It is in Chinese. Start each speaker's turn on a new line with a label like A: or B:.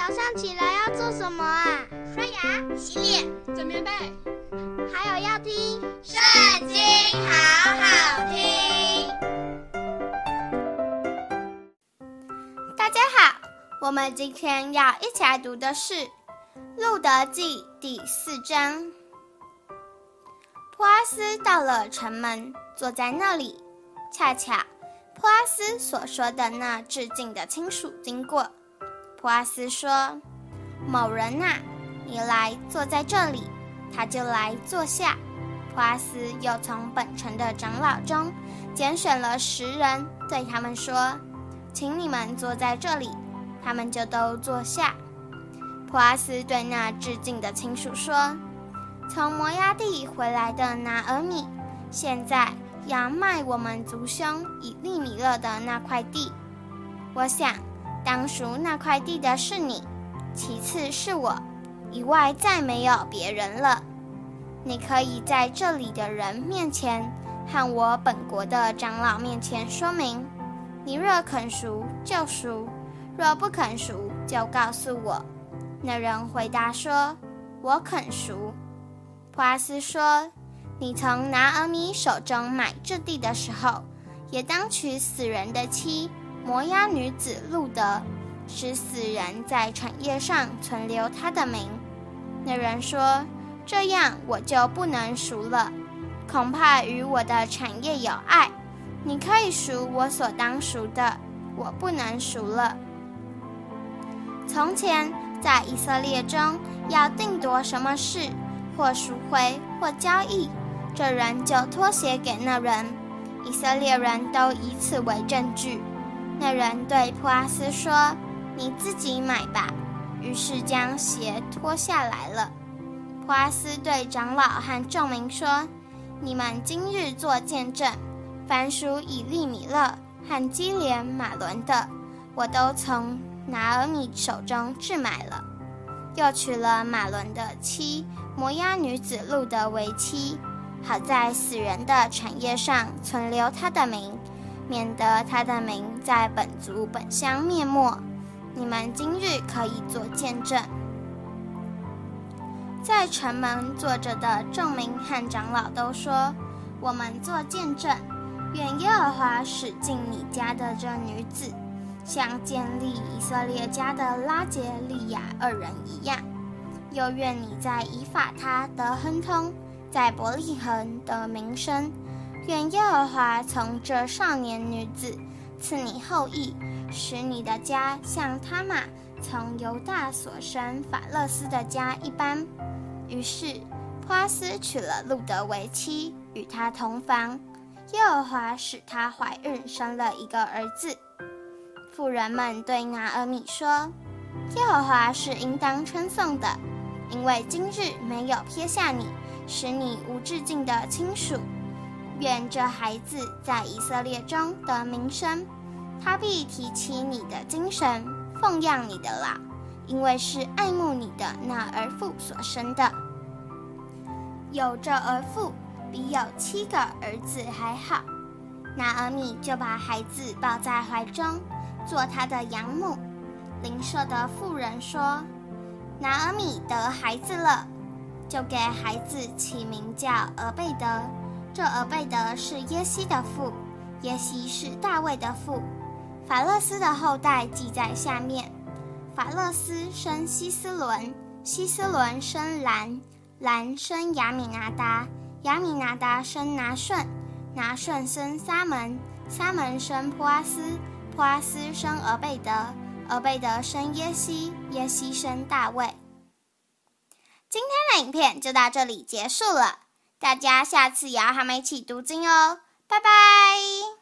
A: 早上起来要做什么啊？
B: 刷牙、洗脸、
C: 整棉被，
A: 还有要听《
B: 圣经》，好好听。
A: 大家好，我们今天要一起来读的是《路德记》第四章。普阿斯到了城门，坐在那里，恰巧普阿斯所说的那致敬的亲属经过。普阿斯说：“某人呐、你来坐在这里。”他就来坐下。普阿斯又从本城的长老中拣选了十人，对他们说：“请你们坐在这里。”他们就都坐下。普阿斯对那致敬的亲属说：“从摩押地回来的拿俄米，现在要卖我们族兄以利米勒的那块地。我想。”当赎那块地的是你，其次是我，以外再没有别人了。你可以在这里的人面前和我本国的长老面前说明。你若肯赎就赎，若不肯赎就告诉我。那人回答说：“我肯赎。”普阿斯说：“你从拿俄米手中买这地的时候，也当娶死人的妻。”摩押女子路德，使死人在产业上存留他的名。那人说：“这样我就不能赎了，恐怕与我的产业有碍。你可以赎我所当赎的，我不能赎了。”从前在以色列中要定夺什么事，或赎回，或交易，这人就托鞋给那人，以色列人都以此为证据。那人对普阿斯说：“你自己买吧。”于是将鞋脱下来了。普阿斯对长老和众民说：“你们今日做见证，凡属以利米勒和基连马伦的，我都从拿尔米手中置买了，又娶了马伦的妻摩押女子路得为妻，好在死人的产业上存留他的名。”免得他的名在本族本乡灭没，你们今日可以做见证。在城门坐着的众民和长老都说：“我们做见证，愿耶和华使进你家的这女子，像建立以色列家的拉结利亚二人一样；又愿你在以法他得亨通，在伯利恒得名声。”愿耶和华从这少年女子赐你后裔，使你的家像他玛从犹大所生法勒斯的家一般。于是花斯娶了路得为妻，与她同房。耶和华使她怀孕，生了一个儿子。妇人们对拿俄米说：“耶和华是应当称颂的，因为今日没有撇下你，使你无至近的亲属。”愿这孩子在以色列中得名声，他必提起你的精神，奉养你的老，因为是爱慕你的那儿父所生的。有这儿父，比有七个儿子还好。拿俄米就把孩子抱在怀中，做他的养母。邻舍的妇人说：“拿俄米得孩子了，就给孩子起名叫俄贝德。”这俄贝德是耶西的父，耶西是大卫的父。法勒斯的后代记在下面：法勒斯生希斯伦，希斯伦生兰，兰生亚米拿达，亚米拿达生拿顺，拿顺生撒门，撒门生波阿斯，波阿斯生俄贝德，俄贝德生耶西，耶西生大卫。今天的影片就到这里结束了。大家下次也要和我们一起读经哦，拜拜。